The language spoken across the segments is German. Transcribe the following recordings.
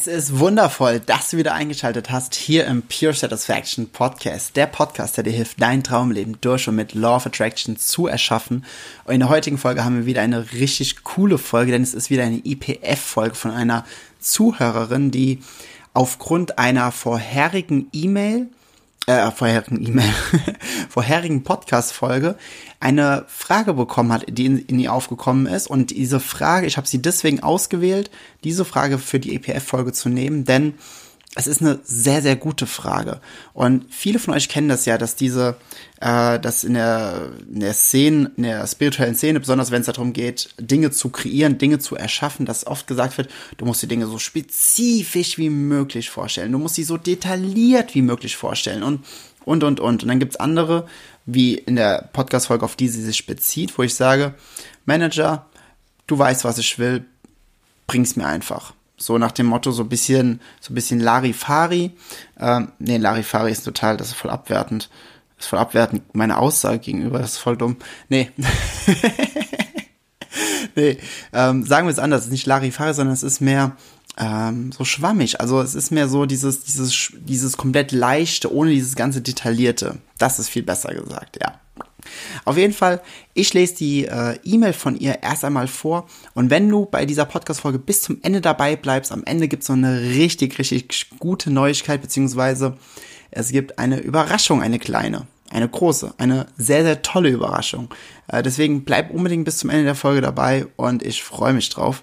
Es ist wundervoll, dass du wieder eingeschaltet hast hier im Pure Satisfaction Podcast. Der Podcast, der dir hilft, dein Traumleben durch und mit Law of Attraction zu erschaffen. Und in der heutigen Folge haben wir wieder eine richtig coole Folge, denn es ist wieder eine IPF-Folge von einer Zuhörerin, die aufgrund einer vorherigen E-Mail äh, vorherigen E-Mail, vorherigen Podcast-Folge eine Frage bekommen hat, die in, in ihr aufgekommen ist. Und diese Frage, ich habe sie deswegen ausgewählt, diese Frage für die EPF-Folge zu nehmen, denn es ist eine sehr, sehr gute Frage. Und viele von euch kennen das ja, dass diese, äh, dass in der, in der Szene, in der spirituellen Szene, besonders wenn es darum geht, Dinge zu kreieren, Dinge zu erschaffen, dass oft gesagt wird, du musst die Dinge so spezifisch wie möglich vorstellen. Du musst sie so detailliert wie möglich vorstellen und, und, und, und. Und dann gibt's andere, wie in der Podcast-Folge, auf die sie sich bezieht, wo ich sage, Manager, du weißt, was ich will, bring's mir einfach. So nach dem Motto, so ein bisschen, so ein bisschen Larifari. Ähm, nee, Larifari ist total, das ist voll abwertend. Das ist voll abwertend meine Aussage gegenüber, das ist voll dumm. Nee. nee, ähm, sagen wir es anders, es ist nicht Larifari, sondern es ist mehr ähm, so schwammig. Also es ist mehr so dieses, dieses, dieses komplett leichte, ohne dieses ganze Detaillierte. Das ist viel besser gesagt, ja. Auf jeden Fall, ich lese die äh, E-Mail von ihr erst einmal vor und wenn du bei dieser Podcast-Folge bis zum Ende dabei bleibst, am Ende gibt es so eine richtig, richtig gute Neuigkeit, beziehungsweise es gibt eine Überraschung, eine kleine, eine große, eine sehr, sehr tolle Überraschung. Äh, deswegen bleib unbedingt bis zum Ende der Folge dabei und ich freue mich drauf.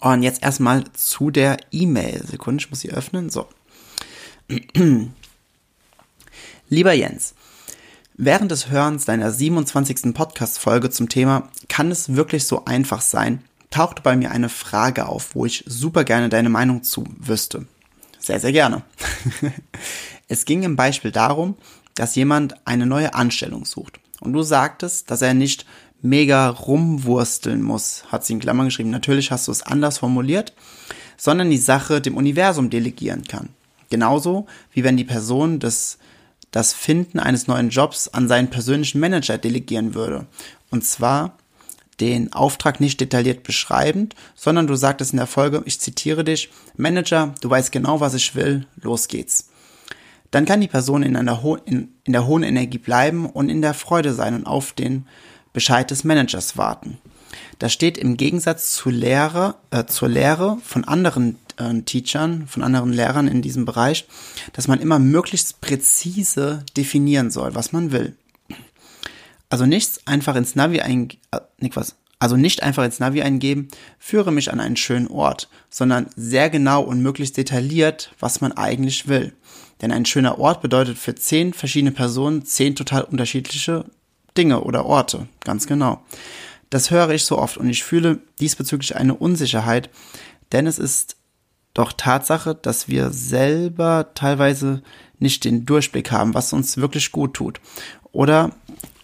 Und jetzt erstmal zu der E-Mail. Sekunde, ich muss sie öffnen. So. Lieber Jens, Während des Hörens deiner 27. Podcast-Folge zum Thema Kann es wirklich so einfach sein? tauchte bei mir eine Frage auf, wo ich super gerne deine Meinung zu wüsste. Sehr, sehr gerne. es ging im Beispiel darum, dass jemand eine neue Anstellung sucht. Und du sagtest, dass er nicht mega rumwursteln muss, hat sie in Klammern geschrieben. Natürlich hast du es anders formuliert, sondern die Sache dem Universum delegieren kann. Genauso wie wenn die Person des das Finden eines neuen Jobs an seinen persönlichen Manager delegieren würde. Und zwar den Auftrag nicht detailliert beschreibend, sondern du sagtest in der Folge, ich zitiere dich, Manager, du weißt genau, was ich will, los geht's. Dann kann die Person in, einer in, in der hohen Energie bleiben und in der Freude sein und auf den Bescheid des Managers warten. Das steht im Gegensatz zu Lehre, äh, zur Lehre von anderen äh, Teachern, von anderen Lehrern in diesem Bereich, dass man immer möglichst präzise definieren soll, was man will. Also nichts einfach ins Navi eingeben, äh, was, also nicht einfach ins Navi eingeben, führe mich an einen schönen Ort, sondern sehr genau und möglichst detailliert, was man eigentlich will. Denn ein schöner Ort bedeutet für zehn verschiedene Personen zehn total unterschiedliche Dinge oder Orte, ganz genau. Das höre ich so oft und ich fühle diesbezüglich eine Unsicherheit, denn es ist doch Tatsache, dass wir selber teilweise nicht den Durchblick haben, was uns wirklich gut tut. Oder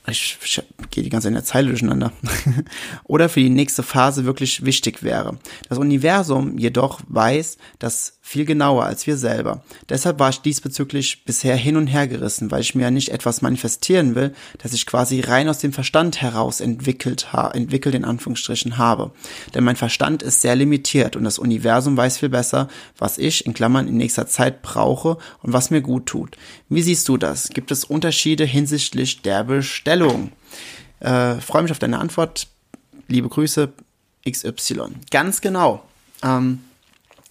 ich, ich gehe die ganze in der Zeile durcheinander, oder für die nächste Phase wirklich wichtig wäre. Das Universum jedoch weiß das viel genauer als wir selber. Deshalb war ich diesbezüglich bisher hin und her gerissen, weil ich mir ja nicht etwas manifestieren will, das ich quasi rein aus dem Verstand heraus entwickelt, ha entwickelt in Anführungsstrichen habe. Denn mein Verstand ist sehr limitiert und das Universum weiß viel besser, was ich in Klammern in nächster Zeit brauche und was mir gut tut. Wie siehst du das? Gibt es Unterschiede hinsichtlich der Bestellung? Äh, freue mich auf deine Antwort. Liebe Grüße, XY. Ganz genau. Ähm,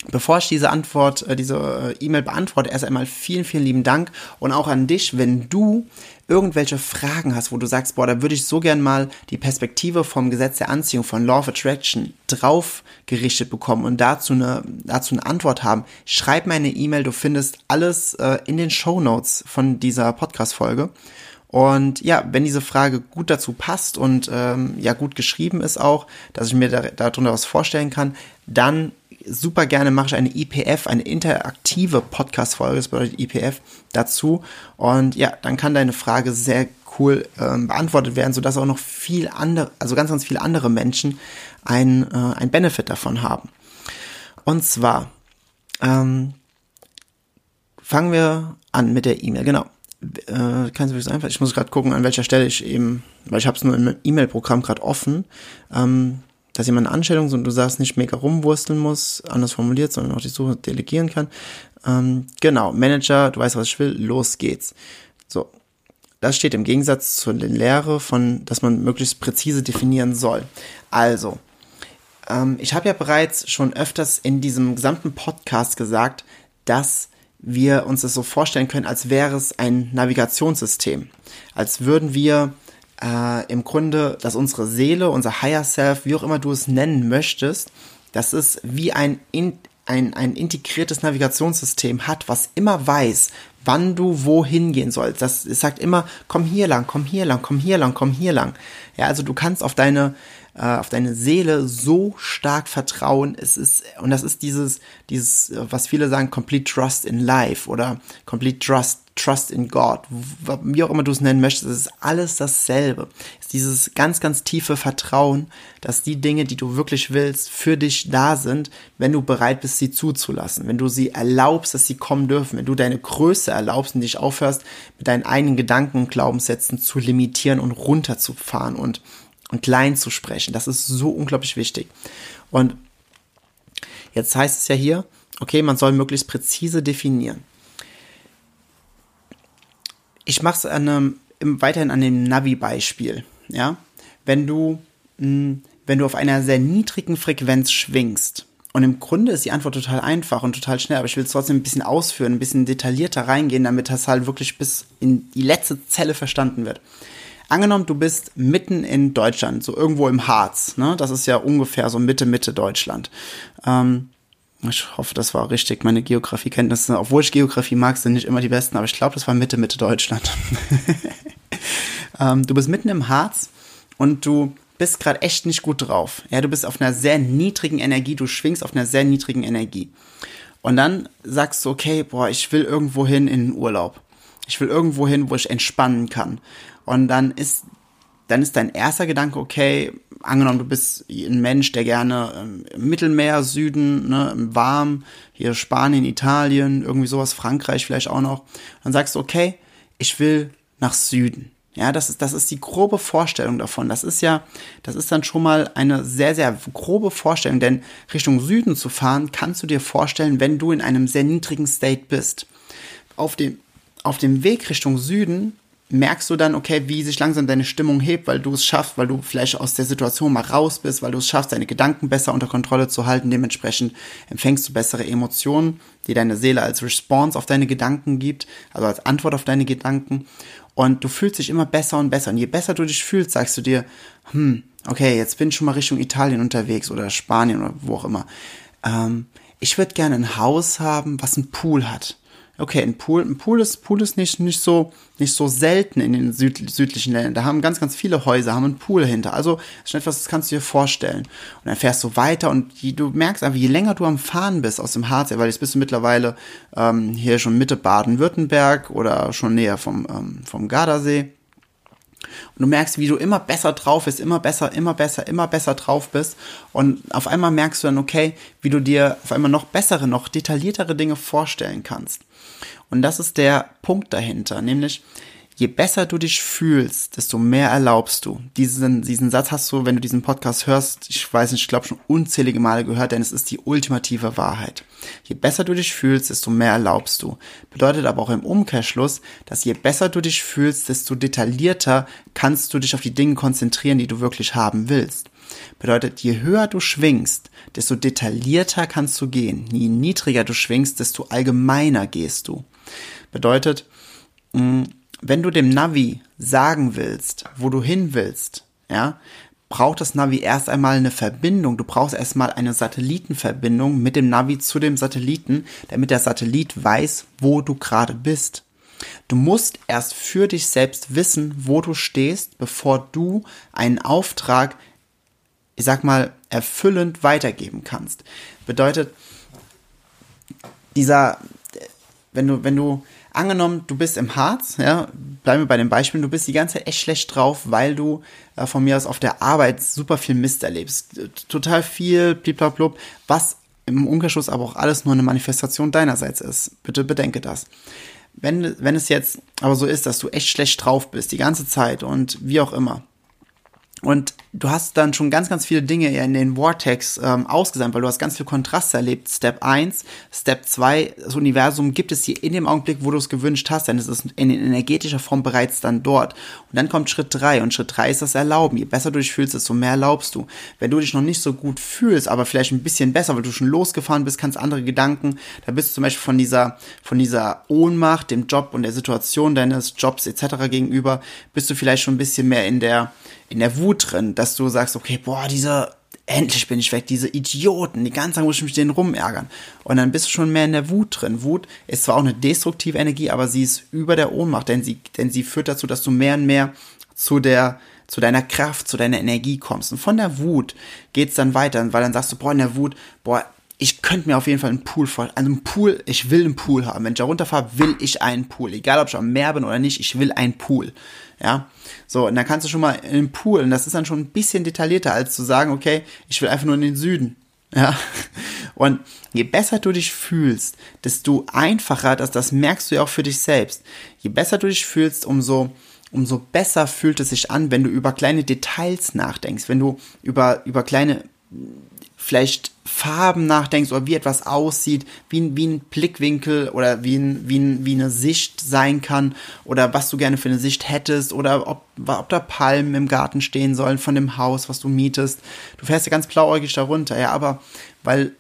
Bevor ich diese Antwort, äh, diese äh, E-Mail beantworte, erst einmal vielen, vielen lieben Dank und auch an dich, wenn du irgendwelche Fragen hast, wo du sagst, boah, da würde ich so gern mal die Perspektive vom Gesetz der Anziehung, von Law of Attraction drauf gerichtet bekommen und dazu eine, dazu eine Antwort haben, schreib mir eine E-Mail, du findest alles äh, in den Show Notes von dieser Podcast-Folge. Und ja, wenn diese Frage gut dazu passt und ähm, ja gut geschrieben ist auch, dass ich mir da, darunter was vorstellen kann, dann super gerne mache ich eine IPF, eine interaktive Podcast-Folge, das bedeutet IPF, dazu. Und ja, dann kann deine Frage sehr cool ähm, beantwortet werden, sodass auch noch viel andere, also ganz, ganz viele andere Menschen ein, äh, ein Benefit davon haben. Und zwar ähm, fangen wir an mit der E-Mail, genau äh, du mir das einfach, ich muss gerade gucken, an welcher Stelle ich eben, weil ich habe es nur im E-Mail-Programm gerade offen, ähm, dass jemand eine Anstellung und du sagst, nicht mega rumwursteln muss, anders formuliert, sondern auch die Suche delegieren kann. Ähm, genau, Manager, du weißt, was ich will, los geht's. So, das steht im Gegensatz zur Lehre von, dass man möglichst präzise definieren soll. Also, ähm, ich habe ja bereits schon öfters in diesem gesamten Podcast gesagt, dass wir uns das so vorstellen können, als wäre es ein Navigationssystem. Als würden wir äh, im Grunde, dass unsere Seele, unser Higher Self, wie auch immer du es nennen möchtest, dass es wie ein, in, ein, ein integriertes Navigationssystem hat, was immer weiß, wann du wohin gehen sollst. Das sagt immer, komm hier lang, komm hier lang, komm hier lang, komm hier lang. Ja, also du kannst auf deine äh, auf deine Seele so stark vertrauen. Es ist, und das ist dieses, dieses, was viele sagen, complete trust in life oder complete trust, trust in God, wie auch immer du es nennen möchtest, es ist alles dasselbe. Es ist dieses ganz, ganz tiefe Vertrauen, dass die Dinge, die du wirklich willst, für dich da sind, wenn du bereit bist, sie zuzulassen, wenn du sie erlaubst, dass sie kommen dürfen, wenn du deine Größe erlaubst und dich aufhörst, mit deinen eigenen Gedanken und Glaubenssätzen zu limitieren und runterzufahren und und klein zu sprechen. Das ist so unglaublich wichtig. Und jetzt heißt es ja hier, okay, man soll möglichst präzise definieren. Ich mache es weiterhin an dem Navi-Beispiel. Ja, wenn du, hm, wenn du auf einer sehr niedrigen Frequenz schwingst, und im Grunde ist die Antwort total einfach und total schnell, aber ich will es trotzdem ein bisschen ausführen, ein bisschen detaillierter reingehen, damit das halt wirklich bis in die letzte Zelle verstanden wird. Angenommen, du bist mitten in Deutschland, so irgendwo im Harz, ne? Das ist ja ungefähr so Mitte, Mitte Deutschland. Ähm, ich hoffe, das war richtig. Meine Geografiekenntnisse, obwohl ich Geografie mag, sind nicht immer die besten, aber ich glaube, das war Mitte, Mitte Deutschland. ähm, du bist mitten im Harz und du bist gerade echt nicht gut drauf. Ja, du bist auf einer sehr niedrigen Energie, du schwingst auf einer sehr niedrigen Energie. Und dann sagst du, okay, boah, ich will irgendwo hin in den Urlaub. Ich will irgendwo hin, wo ich entspannen kann. Und dann ist, dann ist dein erster Gedanke, okay, angenommen, du bist ein Mensch, der gerne ähm, im Mittelmeer, Süden, ne, warm, hier Spanien, Italien, irgendwie sowas, Frankreich vielleicht auch noch. Dann sagst du, okay, ich will nach Süden. Ja, das ist, das ist die grobe Vorstellung davon. Das ist ja, das ist dann schon mal eine sehr, sehr grobe Vorstellung, denn Richtung Süden zu fahren, kannst du dir vorstellen, wenn du in einem sehr niedrigen State bist. Auf dem, auf dem Weg Richtung Süden merkst du dann, okay, wie sich langsam deine Stimmung hebt, weil du es schaffst, weil du vielleicht aus der Situation mal raus bist, weil du es schaffst, deine Gedanken besser unter Kontrolle zu halten. Dementsprechend empfängst du bessere Emotionen, die deine Seele als Response auf deine Gedanken gibt, also als Antwort auf deine Gedanken. Und du fühlst dich immer besser und besser. Und je besser du dich fühlst, sagst du dir, hm, okay, jetzt bin ich schon mal Richtung Italien unterwegs oder Spanien oder wo auch immer. Ähm, ich würde gerne ein Haus haben, was einen Pool hat okay, ein Pool, ein Pool ist, Pool ist nicht, nicht so, nicht so selten in den süd, südlichen Ländern. Da haben ganz, ganz viele Häuser, haben einen Pool hinter. Also, das ist etwas, das kannst du dir vorstellen. Und dann fährst du weiter und die, du merkst einfach, je länger du am Fahren bist aus dem Harz, weil jetzt bist du mittlerweile ähm, hier schon Mitte Baden-Württemberg oder schon näher vom, ähm, vom Gardasee. Und du merkst, wie du immer besser drauf bist, immer besser, immer besser, immer besser drauf bist. Und auf einmal merkst du dann, okay, wie du dir auf einmal noch bessere, noch detailliertere Dinge vorstellen kannst. Und das ist der Punkt dahinter, nämlich je besser du dich fühlst, desto mehr erlaubst du. Diesen, diesen Satz hast du, wenn du diesen Podcast hörst, ich weiß nicht, ich glaube schon unzählige Male gehört, denn es ist die ultimative Wahrheit. Je besser du dich fühlst, desto mehr erlaubst du. Bedeutet aber auch im Umkehrschluss, dass je besser du dich fühlst, desto detaillierter kannst du dich auf die Dinge konzentrieren, die du wirklich haben willst. Bedeutet, je höher du schwingst, desto detaillierter kannst du gehen. Je niedriger du schwingst, desto allgemeiner gehst du. Bedeutet, mm, wenn du dem Navi sagen willst, wo du hin willst, ja, braucht das Navi erst einmal eine Verbindung. Du brauchst erstmal eine Satellitenverbindung mit dem Navi zu dem Satelliten, damit der Satellit weiß, wo du gerade bist. Du musst erst für dich selbst wissen, wo du stehst, bevor du einen Auftrag, ich sag mal, erfüllend weitergeben kannst. Bedeutet, dieser, wenn du, wenn du, angenommen, du bist im Harz, ja, bleiben wir bei dem Beispiel, du bist die ganze Zeit echt schlecht drauf, weil du äh, von mir aus auf der Arbeit super viel Mist erlebst. Total viel, bliblablub, was im Umkehrschluss aber auch alles nur eine Manifestation deinerseits ist. Bitte bedenke das. Wenn, wenn es jetzt aber so ist, dass du echt schlecht drauf bist, die ganze Zeit und wie auch immer, und du hast dann schon ganz, ganz viele Dinge in den Vortex ähm, ausgesandt, weil du hast ganz viel Kontraste erlebt. Step 1, Step 2, das Universum gibt es dir in dem Augenblick, wo du es gewünscht hast, denn es ist in energetischer Form bereits dann dort. Und dann kommt Schritt 3 und Schritt 3 ist das Erlauben. Je besser du dich fühlst, desto mehr erlaubst du. Wenn du dich noch nicht so gut fühlst, aber vielleicht ein bisschen besser, weil du schon losgefahren bist, kannst andere Gedanken, da bist du zum Beispiel von dieser, von dieser Ohnmacht, dem Job und der Situation deines Jobs etc. gegenüber, bist du vielleicht schon ein bisschen mehr in der in der Wut drin, dass du sagst, okay, boah, dieser, endlich bin ich weg, diese Idioten, die ganze Zeit muss ich mich denen rumärgern. Und dann bist du schon mehr in der Wut drin. Wut ist zwar auch eine destruktive Energie, aber sie ist über der Ohnmacht, denn sie, denn sie führt dazu, dass du mehr und mehr zu der, zu deiner Kraft, zu deiner Energie kommst. Und von der Wut geht's dann weiter, weil dann sagst du, boah, in der Wut, boah, ich könnte mir auf jeden Fall einen Pool vorstellen. Also einen Pool, ich will einen Pool haben. Wenn ich da runterfahre, will ich einen Pool. Egal, ob ich am Meer bin oder nicht, ich will einen Pool. Ja, so, und dann kannst du schon mal in den Pool, und das ist dann schon ein bisschen detaillierter, als zu sagen, okay, ich will einfach nur in den Süden. Ja, und je besser du dich fühlst, desto einfacher, das, das merkst du ja auch für dich selbst. Je besser du dich fühlst, umso, umso besser fühlt es sich an, wenn du über kleine Details nachdenkst, wenn du über, über kleine vielleicht Farben nachdenkst oder wie etwas aussieht, wie, wie ein Blickwinkel oder wie, ein, wie, ein, wie eine Sicht sein kann oder was du gerne für eine Sicht hättest oder ob, ob da Palmen im Garten stehen sollen von dem Haus, was du mietest. Du fährst ja ganz blauäugig darunter, ja, aber weil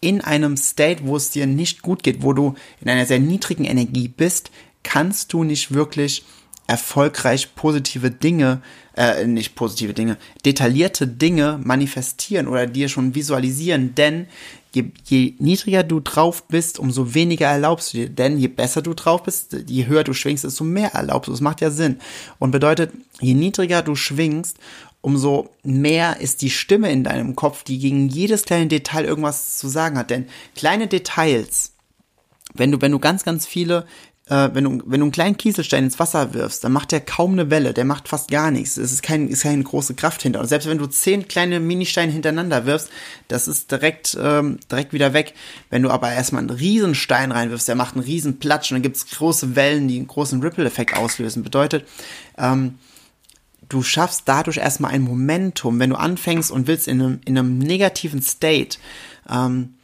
in einem State, wo es dir nicht gut geht, wo du in einer sehr niedrigen Energie bist, kannst du nicht wirklich erfolgreich positive Dinge, äh, nicht positive Dinge, detaillierte Dinge manifestieren oder dir schon visualisieren, denn je, je niedriger du drauf bist, umso weniger erlaubst du dir, denn je besser du drauf bist, je höher du schwingst, desto mehr erlaubst du. Das macht ja Sinn. Und bedeutet, je niedriger du schwingst, umso mehr ist die Stimme in deinem Kopf, die gegen jedes kleine Detail irgendwas zu sagen hat. Denn kleine Details, wenn du, wenn du ganz, ganz viele äh, wenn, du, wenn du einen kleinen Kieselstein ins Wasser wirfst, dann macht der kaum eine Welle, der macht fast gar nichts. Es ist, kein, ist keine große Kraft hinter. Und selbst wenn du zehn kleine Ministeine hintereinander wirfst, das ist direkt, ähm, direkt wieder weg. Wenn du aber erstmal einen Riesenstein reinwirfst, der macht einen riesen Platsch und dann gibt's große Wellen, die einen großen Ripple-Effekt auslösen. Bedeutet, ähm, du schaffst dadurch erstmal ein Momentum, wenn du anfängst und willst in einem, in einem negativen State ähm,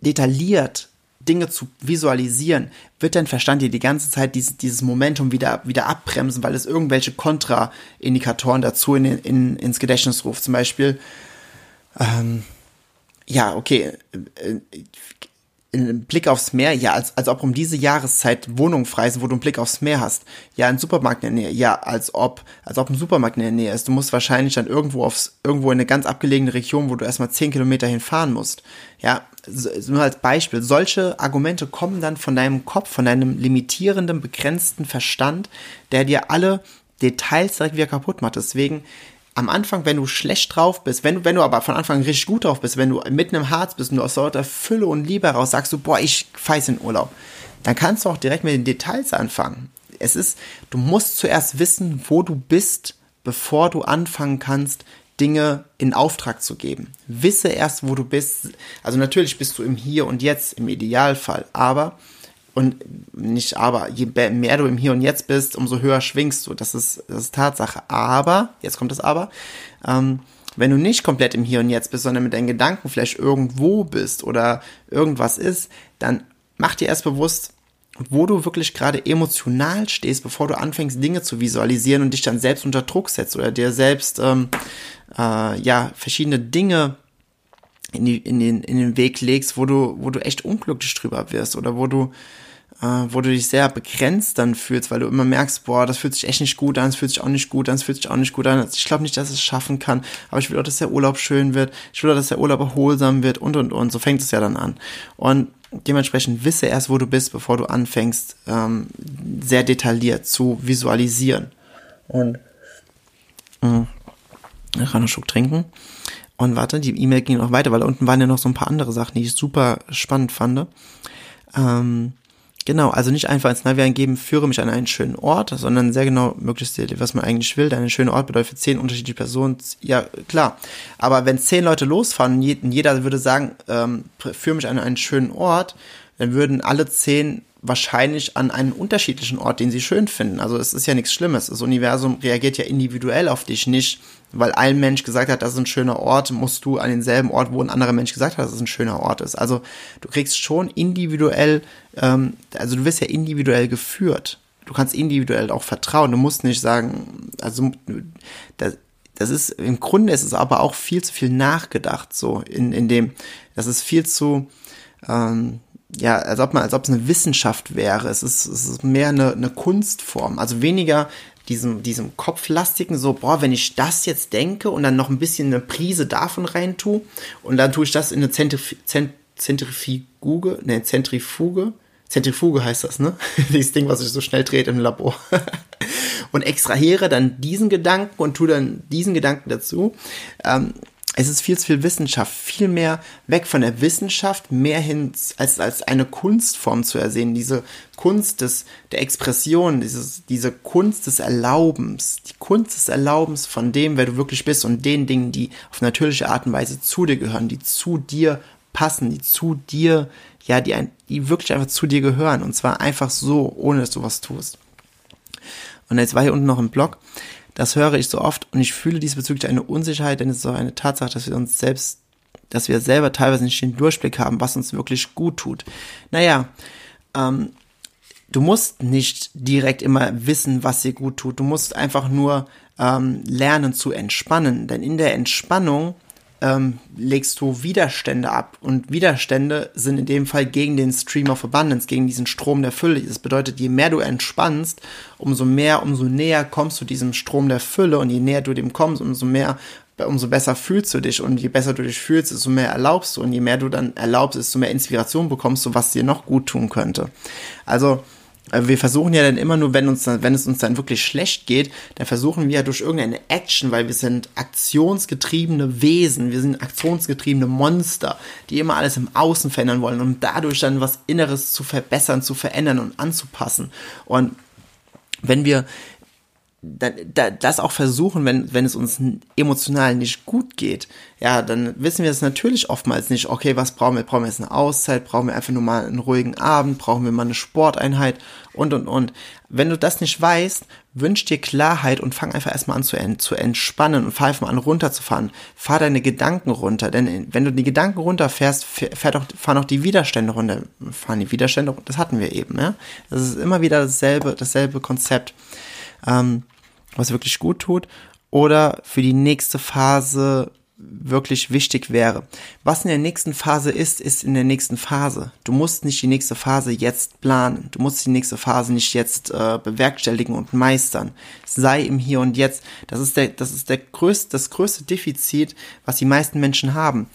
detailliert Dinge zu visualisieren, wird dein Verstand dir die ganze Zeit dieses, dieses Momentum wieder, wieder abbremsen, weil es irgendwelche Kontraindikatoren dazu in, in, ins Gedächtnis ruft. Zum Beispiel, ähm, ja, okay, äh, ein Blick aufs Meer, ja, als, als ob um diese Jahreszeit Wohnungen frei sind, wo du einen Blick aufs Meer hast. Ja, ein Supermarkt in der Nähe, ja, als ob, als ob ein Supermarkt in der Nähe ist. Du musst wahrscheinlich dann irgendwo aufs, irgendwo in eine ganz abgelegene Region, wo du erstmal zehn Kilometer hinfahren musst. Ja, nur als Beispiel. Solche Argumente kommen dann von deinem Kopf, von deinem limitierenden, begrenzten Verstand, der dir alle Details direkt wieder kaputt macht. Deswegen am Anfang, wenn du schlecht drauf bist, wenn du, wenn du aber von Anfang richtig gut drauf bist, wenn du mitten im Harz bist und du aus lauter Fülle und Liebe heraus sagst du, boah, ich feiß in Urlaub, dann kannst du auch direkt mit den Details anfangen. Es ist, du musst zuerst wissen, wo du bist, bevor du anfangen kannst, Dinge in Auftrag zu geben. Wisse erst, wo du bist. Also natürlich bist du im Hier und Jetzt im Idealfall, aber und nicht aber, je mehr du im Hier und Jetzt bist, umso höher schwingst du. Das ist, das ist Tatsache. Aber, jetzt kommt das Aber, ähm, wenn du nicht komplett im Hier und Jetzt bist, sondern mit deinen Gedanken vielleicht irgendwo bist oder irgendwas ist, dann mach dir erst bewusst, wo du wirklich gerade emotional stehst, bevor du anfängst, Dinge zu visualisieren und dich dann selbst unter Druck setzt oder dir selbst ähm, äh, ja verschiedene Dinge in, die, in, den, in den Weg legst, wo du, wo du echt unglücklich drüber wirst oder wo du äh, wo du dich sehr begrenzt dann fühlst, weil du immer merkst, boah, das fühlt sich echt nicht gut an, das fühlt sich auch nicht gut an, das fühlt sich auch nicht gut an. Ich glaube nicht, dass es schaffen kann, aber ich will auch, dass der Urlaub schön wird, ich will auch, dass der Urlaub erholsam wird und und und. So fängt es ja dann an. Und dementsprechend wisse erst, wo du bist, bevor du anfängst, ähm, sehr detailliert zu visualisieren. Und mh, ich kann einen Schluck trinken. Und warte, die E-Mail ging noch weiter, weil da unten waren ja noch so ein paar andere Sachen, die ich super spannend fand. Ähm, genau, also nicht einfach ins Navi eingeben, führe mich an einen schönen Ort, sondern sehr genau möglichst, was man eigentlich will. Ein schöner Ort bedeutet zehn unterschiedliche Personen. Ja, klar. Aber wenn zehn Leute losfahren jeder würde sagen, ähm, führe mich an einen schönen Ort, dann würden alle zehn wahrscheinlich an einen unterschiedlichen Ort, den sie schön finden. Also es ist ja nichts Schlimmes. Das Universum reagiert ja individuell auf dich, nicht weil ein Mensch gesagt hat, das ist ein schöner Ort, musst du an denselben Ort, wo ein anderer Mensch gesagt hat, dass es ein schöner Ort ist. Also du kriegst schon individuell, ähm, also du wirst ja individuell geführt. Du kannst individuell auch vertrauen. Du musst nicht sagen, also das, das ist im Grunde ist es aber auch viel zu viel nachgedacht, so in, in dem, das ist viel zu ähm, ja, als ob man, als ob es eine Wissenschaft wäre. Es ist, es ist mehr eine, eine Kunstform. Also weniger diesem, diesem kopflastigen, so, boah, wenn ich das jetzt denke und dann noch ein bisschen eine Prise davon rein tue und dann tue ich das in eine Zentrif Zent Zentrifuge, ne, Zentrifuge, Zentrifuge heißt das, ne? Dieses Ding, was sich so schnell dreht im Labor. und extrahiere dann diesen Gedanken und tue dann diesen Gedanken dazu. Ähm, es ist viel zu viel Wissenschaft, viel mehr weg von der Wissenschaft, mehr hin als, als eine Kunstform zu ersehen, diese Kunst des, der Expression, dieses, diese Kunst des Erlaubens, die Kunst des Erlaubens von dem, wer du wirklich bist und den Dingen, die auf natürliche Art und Weise zu dir gehören, die zu dir passen, die zu dir, ja, die, ein, die wirklich einfach zu dir gehören. Und zwar einfach so, ohne dass du was tust. Und jetzt war hier unten noch ein Blog, das höre ich so oft und ich fühle diesbezüglich eine Unsicherheit, denn es ist auch eine Tatsache, dass wir uns selbst, dass wir selber teilweise nicht den Durchblick haben, was uns wirklich gut tut. Naja, ähm, du musst nicht direkt immer wissen, was dir gut tut. Du musst einfach nur ähm, lernen zu entspannen, denn in der Entspannung ähm, legst du Widerstände ab. Und Widerstände sind in dem Fall gegen den Stream of Abundance, gegen diesen Strom der Fülle. Das bedeutet, je mehr du entspannst, umso mehr, umso näher kommst du diesem Strom der Fülle und je näher du dem kommst, umso mehr umso besser fühlst du dich und je besser du dich fühlst, desto mehr erlaubst du und je mehr du dann erlaubst, desto mehr Inspiration bekommst du, was dir noch gut tun könnte. Also wir versuchen ja dann immer nur, wenn uns, wenn es uns dann wirklich schlecht geht, dann versuchen wir ja durch irgendeine Action, weil wir sind aktionsgetriebene Wesen, wir sind aktionsgetriebene Monster, die immer alles im Außen verändern wollen, um dadurch dann was Inneres zu verbessern, zu verändern und anzupassen. Und wenn wir das auch versuchen, wenn, wenn es uns emotional nicht gut geht, ja, dann wissen wir es natürlich oftmals nicht, okay, was brauchen wir? Brauchen wir jetzt eine Auszeit? Brauchen wir einfach nur mal einen ruhigen Abend? Brauchen wir mal eine Sporteinheit? Und, und, und. Wenn du das nicht weißt, wünsch dir Klarheit und fang einfach erstmal an zu, zu entspannen und fahr einfach mal an runterzufahren. Fahr deine Gedanken runter, denn wenn du die Gedanken runterfährst, fährt auch, fahren auch die Widerstände runter. Fahren die Widerstände, das hatten wir eben, ja. Das ist immer wieder dasselbe, dasselbe Konzept. Ähm, was wirklich gut tut, oder für die nächste Phase wirklich wichtig wäre. Was in der nächsten Phase ist, ist in der nächsten Phase. Du musst nicht die nächste Phase jetzt planen. Du musst die nächste Phase nicht jetzt äh, bewerkstelligen und meistern. Sei im Hier und Jetzt. Das ist der, das ist der größte, das größte Defizit, was die meisten Menschen haben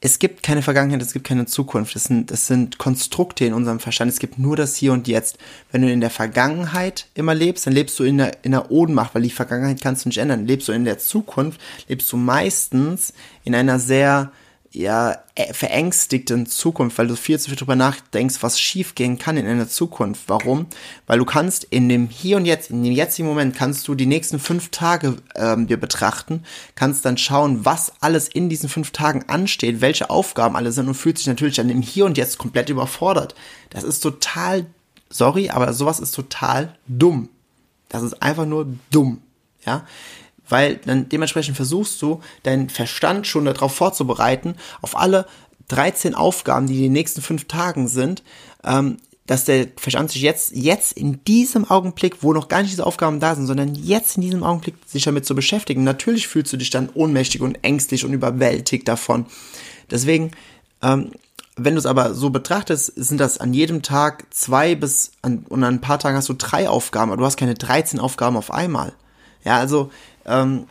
es gibt keine Vergangenheit, es gibt keine Zukunft. Das sind, das sind Konstrukte in unserem Verstand. Es gibt nur das Hier und Jetzt. Wenn du in der Vergangenheit immer lebst, dann lebst du in der, in der Ohnmacht, weil die Vergangenheit kannst du nicht ändern. Lebst du in der Zukunft, lebst du meistens in einer sehr ja, äh, verängstigten Zukunft, weil du viel zu viel drüber nachdenkst, was schiefgehen kann in einer Zukunft. Warum? Weil du kannst in dem Hier und Jetzt, in dem jetzigen Moment, kannst du die nächsten fünf Tage ähm, dir betrachten, kannst dann schauen, was alles in diesen fünf Tagen ansteht, welche Aufgaben alle sind und fühlst dich natürlich dann im Hier und Jetzt komplett überfordert. Das ist total, sorry, aber sowas ist total dumm. Das ist einfach nur dumm. Ja, weil dann dementsprechend versuchst du, deinen Verstand schon darauf vorzubereiten, auf alle 13 Aufgaben, die die nächsten fünf Tagen sind, ähm, dass der Verstand sich jetzt, jetzt in diesem Augenblick, wo noch gar nicht diese Aufgaben da sind, sondern jetzt in diesem Augenblick sich damit zu beschäftigen. Natürlich fühlst du dich dann ohnmächtig und ängstlich und überwältigt davon. Deswegen, ähm, wenn du es aber so betrachtest, sind das an jedem Tag zwei bis an, und an ein paar Tagen hast du drei Aufgaben, aber du hast keine 13 Aufgaben auf einmal. Ja, also ähm,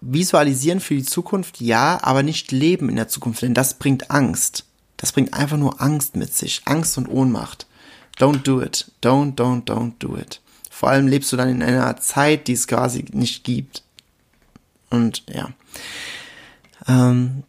visualisieren für die Zukunft, ja, aber nicht leben in der Zukunft, denn das bringt Angst. das bringt einfach nur Angst mit sich, Angst und Ohnmacht. Don't do it. Don't, don't, don't do it. Vor allem lebst du dann in einer Zeit, die es quasi nicht gibt. Und ja. Ähm,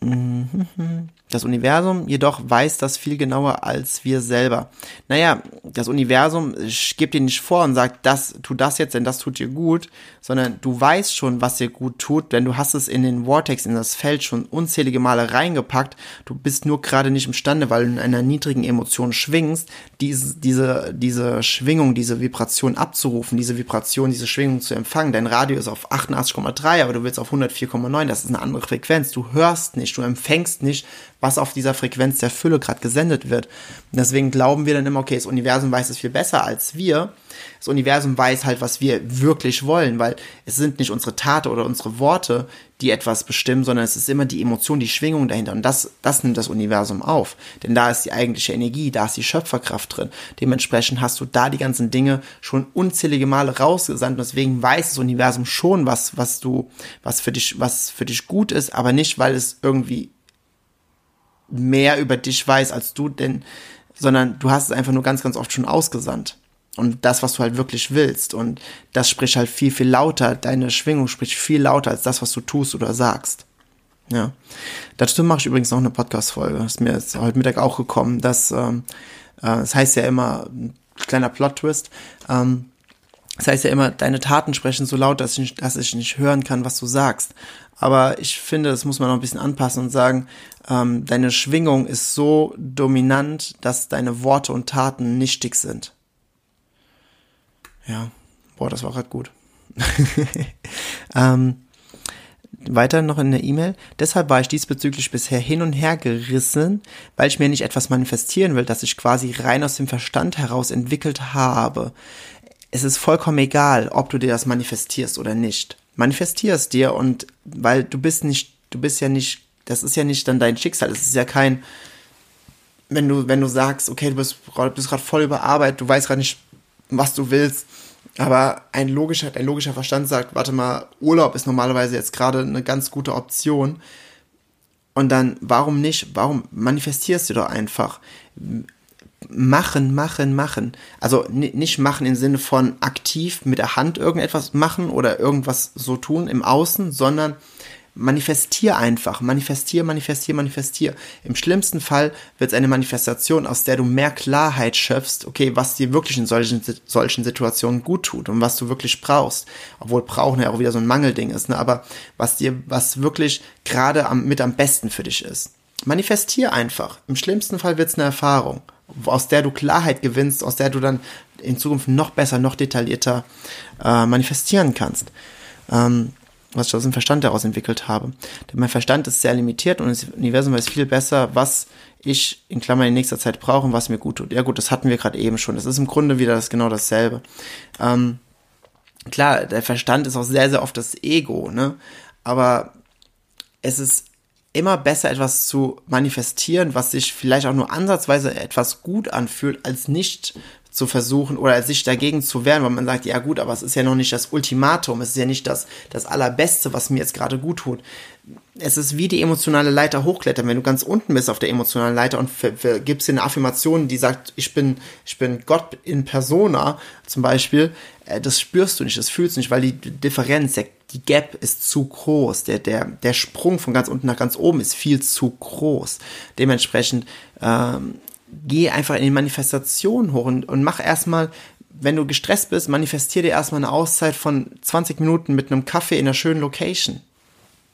mhm. Das Universum jedoch weiß das viel genauer als wir selber. Naja, das Universum gibt dir nicht vor und sagt, das, tu das jetzt, denn das tut dir gut, sondern du weißt schon, was dir gut tut, denn du hast es in den Vortex, in das Feld schon unzählige Male reingepackt. Du bist nur gerade nicht imstande, weil du in einer niedrigen Emotion schwingst, diese, diese, diese Schwingung, diese Vibration abzurufen, diese Vibration, diese Schwingung zu empfangen. Dein Radio ist auf 88,3, aber du willst auf 104,9, das ist eine andere Frequenz. Du hörst nicht, du empfängst nicht, was auf dieser Frequenz der Fülle gerade gesendet wird. Und deswegen glauben wir dann immer, okay, das Universum weiß es viel besser als wir. Das Universum weiß halt, was wir wirklich wollen, weil es sind nicht unsere Taten oder unsere Worte, die etwas bestimmen, sondern es ist immer die Emotion, die Schwingung dahinter. Und das, das nimmt das Universum auf. Denn da ist die eigentliche Energie, da ist die Schöpferkraft drin. Dementsprechend hast du da die ganzen Dinge schon unzählige Male rausgesandt. Und deswegen weiß das Universum schon, was, was du, was für dich, was für dich gut ist, aber nicht, weil es irgendwie mehr über dich weiß als du, denn, sondern du hast es einfach nur ganz, ganz oft schon ausgesandt. Und das, was du halt wirklich willst. Und das spricht halt viel, viel lauter. Deine Schwingung spricht viel lauter als das, was du tust oder sagst. Ja. Dazu mache ich übrigens noch eine Podcast-Folge. Ist mir jetzt heute Mittag auch gekommen. dass, ähm, äh, das heißt ja immer, kleiner Plot-Twist, ähm, das heißt ja immer, deine Taten sprechen so laut, dass ich, dass ich nicht hören kann, was du sagst. Aber ich finde, das muss man noch ein bisschen anpassen und sagen, ähm, deine Schwingung ist so dominant, dass deine Worte und Taten nichtig sind. Ja, boah, das war gerade gut. ähm, weiter noch in der E-Mail. Deshalb war ich diesbezüglich bisher hin und her gerissen, weil ich mir nicht etwas manifestieren will, das ich quasi rein aus dem Verstand heraus entwickelt habe. Es ist vollkommen egal, ob du dir das manifestierst oder nicht. Manifestierst dir und weil du bist nicht, du bist ja nicht das ist ja nicht dann dein Schicksal. Es ist ja kein, wenn du, wenn du sagst, okay, du bist, bist gerade voll überarbeitet, du weißt gerade nicht, was du willst, aber ein logischer, ein logischer Verstand sagt, warte mal, Urlaub ist normalerweise jetzt gerade eine ganz gute Option. Und dann, warum nicht? Warum manifestierst du doch einfach? Machen, machen, machen. Also nicht machen im Sinne von aktiv mit der Hand irgendetwas machen oder irgendwas so tun im Außen, sondern manifestier einfach, manifestier, manifestier, manifestier. Im schlimmsten Fall wird es eine Manifestation, aus der du mehr Klarheit schöpfst, okay, was dir wirklich in solchen, solchen Situationen gut tut und was du wirklich brauchst. Obwohl brauchen ja auch wieder so ein Mangelding ist, ne? aber was dir, was wirklich gerade am, mit am besten für dich ist. Manifestier einfach. Im schlimmsten Fall wird es eine Erfahrung, aus der du Klarheit gewinnst, aus der du dann in Zukunft noch besser, noch detaillierter äh, manifestieren kannst. Ähm, was ich aus dem Verstand heraus entwickelt habe. Denn mein Verstand ist sehr limitiert und das Universum weiß viel besser, was ich in Klammern in nächster Zeit brauche und was mir gut tut. Ja gut, das hatten wir gerade eben schon. Das ist im Grunde wieder das genau dasselbe. Ähm, klar, der Verstand ist auch sehr, sehr oft das Ego, ne? Aber es ist immer besser, etwas zu manifestieren, was sich vielleicht auch nur ansatzweise etwas gut anfühlt, als nicht zu versuchen oder sich dagegen zu wehren, weil man sagt, ja gut, aber es ist ja noch nicht das Ultimatum, es ist ja nicht das, das Allerbeste, was mir jetzt gerade gut tut. Es ist wie die emotionale Leiter hochklettern, wenn du ganz unten bist auf der emotionalen Leiter und gibst dir eine Affirmation, die sagt, ich bin, ich bin Gott in Persona, zum Beispiel, äh, das spürst du nicht, das fühlst du nicht, weil die Differenz, der, die Gap ist zu groß, der, der, der Sprung von ganz unten nach ganz oben ist viel zu groß. Dementsprechend ähm, geh einfach in die Manifestation hoch und, und mach erstmal, wenn du gestresst bist, manifestier dir erstmal eine Auszeit von 20 Minuten mit einem Kaffee in einer schönen Location.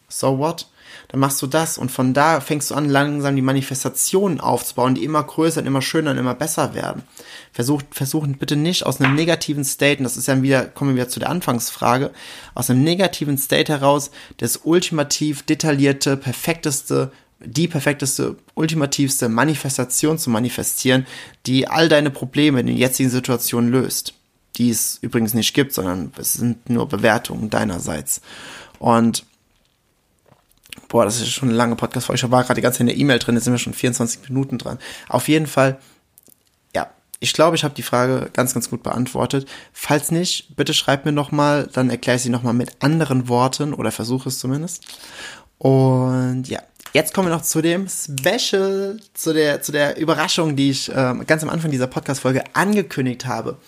So what? Dann machst du das und von da fängst du an, langsam die Manifestationen aufzubauen, die immer größer und immer schöner und immer besser werden. Versucht, versuchen bitte nicht aus einem negativen State, und das ist ja wieder, kommen wir wieder zu der Anfangsfrage, aus einem negativen State heraus das ultimativ detaillierte, perfekteste die perfekteste, ultimativste Manifestation zu manifestieren, die all deine Probleme in der jetzigen Situation löst. Die es übrigens nicht gibt, sondern es sind nur Bewertungen deinerseits. Und boah, das ist schon eine lange Podcast-Folge. Ich war gerade die ganze Zeit in der E-Mail drin, jetzt sind wir schon 24 Minuten dran. Auf jeden Fall, ja, ich glaube, ich habe die Frage ganz, ganz gut beantwortet. Falls nicht, bitte schreib mir nochmal, dann erkläre ich sie nochmal mit anderen Worten oder versuche es zumindest. Und ja, Jetzt kommen wir noch zu dem Special, zu der, zu der Überraschung, die ich äh, ganz am Anfang dieser Podcast-Folge angekündigt habe.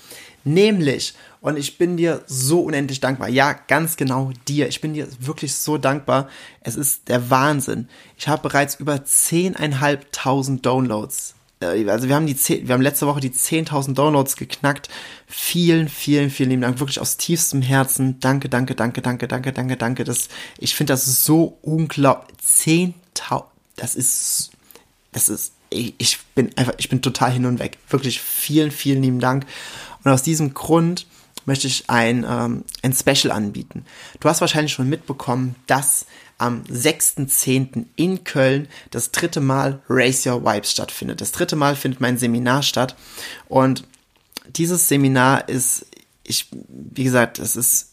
Nämlich, und ich bin dir so unendlich dankbar. Ja, ganz genau dir. Ich bin dir wirklich so dankbar. Es ist der Wahnsinn. Ich habe bereits über 10.500 Downloads. Äh, also wir haben die 10, wir haben letzte Woche die 10.000 Downloads geknackt. Vielen, vielen, vielen lieben Dank. Wirklich aus tiefstem Herzen. Danke, danke, danke, danke, danke, danke, danke. Das, ich finde das so unglaublich. 10.000, das ist, das ist, ich, bin einfach, ich bin total hin und weg. Wirklich vielen, vielen lieben Dank. Und aus diesem Grund möchte ich ein, ähm, ein Special anbieten. Du hast wahrscheinlich schon mitbekommen, dass am 6.10. in Köln das dritte Mal Raise Your Vibes stattfindet. Das dritte Mal findet mein Seminar statt. Und dieses Seminar ist, ich, wie gesagt, es ist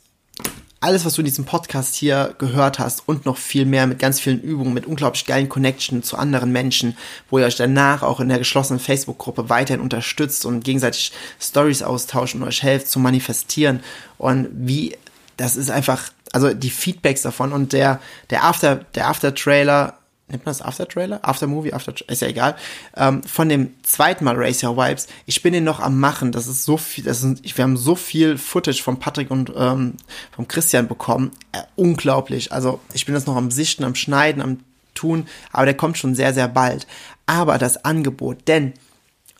alles, was du in diesem Podcast hier gehört hast und noch viel mehr mit ganz vielen Übungen, mit unglaublich geilen Connections zu anderen Menschen, wo ihr euch danach auch in der geschlossenen Facebook-Gruppe weiterhin unterstützt und gegenseitig Stories austauscht und euch helft zu manifestieren. Und wie, das ist einfach, also die Feedbacks davon und der, der After, der After-Trailer nennt man das After-Trailer? After-Movie? After, ist ja egal. Ähm, von dem zweiten Mal Race Your Vibes. Ich bin den noch am machen. Das ist so viel, das ist, wir haben so viel Footage von Patrick und ähm, vom Christian bekommen. Äh, unglaublich. Also ich bin das noch am Sichten, am Schneiden, am Tun, aber der kommt schon sehr, sehr bald. Aber das Angebot, denn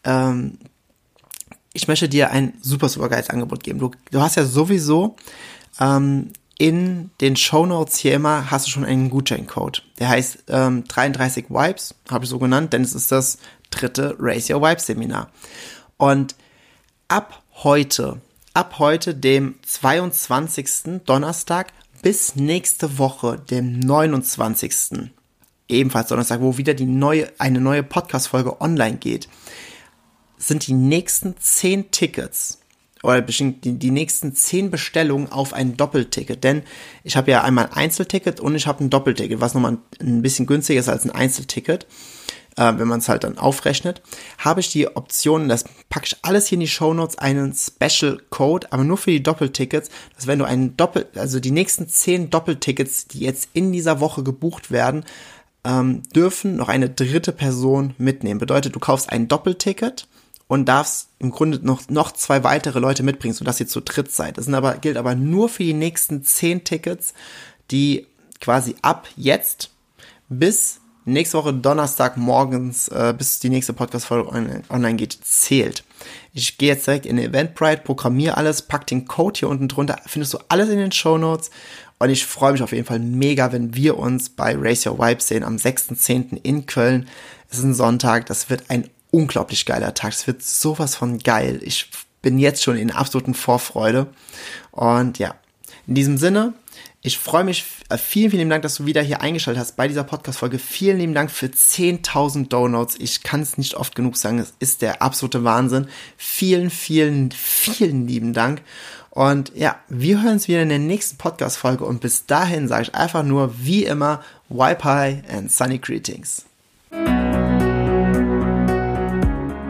ähm, ich möchte dir ein super, super geiles Angebot geben. Du, du hast ja sowieso ähm, in den Show Notes hier immer hast du schon einen Gutscheincode. Der heißt ähm, 33 Vibes, habe ich so genannt, denn es ist das dritte Raise Your Vibes Seminar. Und ab heute, ab heute, dem 22. Donnerstag, bis nächste Woche, dem 29. ebenfalls Donnerstag, wo wieder die neue, eine neue Podcast-Folge online geht, sind die nächsten 10 Tickets oder die, die nächsten zehn Bestellungen auf ein Doppelticket. Denn ich habe ja einmal ein Einzelticket und ich habe ein Doppelticket, was nochmal ein bisschen günstiger ist als ein Einzelticket. Äh, wenn man es halt dann aufrechnet, habe ich die Option, das packe ich alles hier in die Show Notes, einen Special Code, aber nur für die Doppeltickets, dass wenn du einen Doppel, also die nächsten zehn Doppeltickets, die jetzt in dieser Woche gebucht werden, ähm, dürfen noch eine dritte Person mitnehmen. Bedeutet, du kaufst ein Doppelticket und darfst im Grunde noch, noch zwei weitere Leute mitbringen, sodass ihr zu dritt seid. Das sind aber, gilt aber nur für die nächsten zehn Tickets, die quasi ab jetzt bis nächste Woche Donnerstag morgens, äh, bis die nächste Podcast-Folge online, geht, zählt. Ich gehe jetzt direkt in Eventbrite, programmiere alles, pack den Code hier unten drunter, findest du alles in den Show Notes. Und ich freue mich auf jeden Fall mega, wenn wir uns bei Race Your Vibe sehen am 6.10. in Köln. Es ist ein Sonntag, das wird ein unglaublich geiler Tag. Es wird sowas von geil. Ich bin jetzt schon in absoluten Vorfreude. Und ja, in diesem Sinne, ich freue mich. Äh, vielen, vielen Dank, dass du wieder hier eingeschaltet hast bei dieser Podcast-Folge. Vielen lieben Dank für 10.000 Downloads. Ich kann es nicht oft genug sagen. Es ist der absolute Wahnsinn. Vielen, vielen, vielen lieben Dank. Und ja, wir hören uns wieder in der nächsten Podcast-Folge. Und bis dahin sage ich einfach nur, wie immer, High and Sunny Greetings.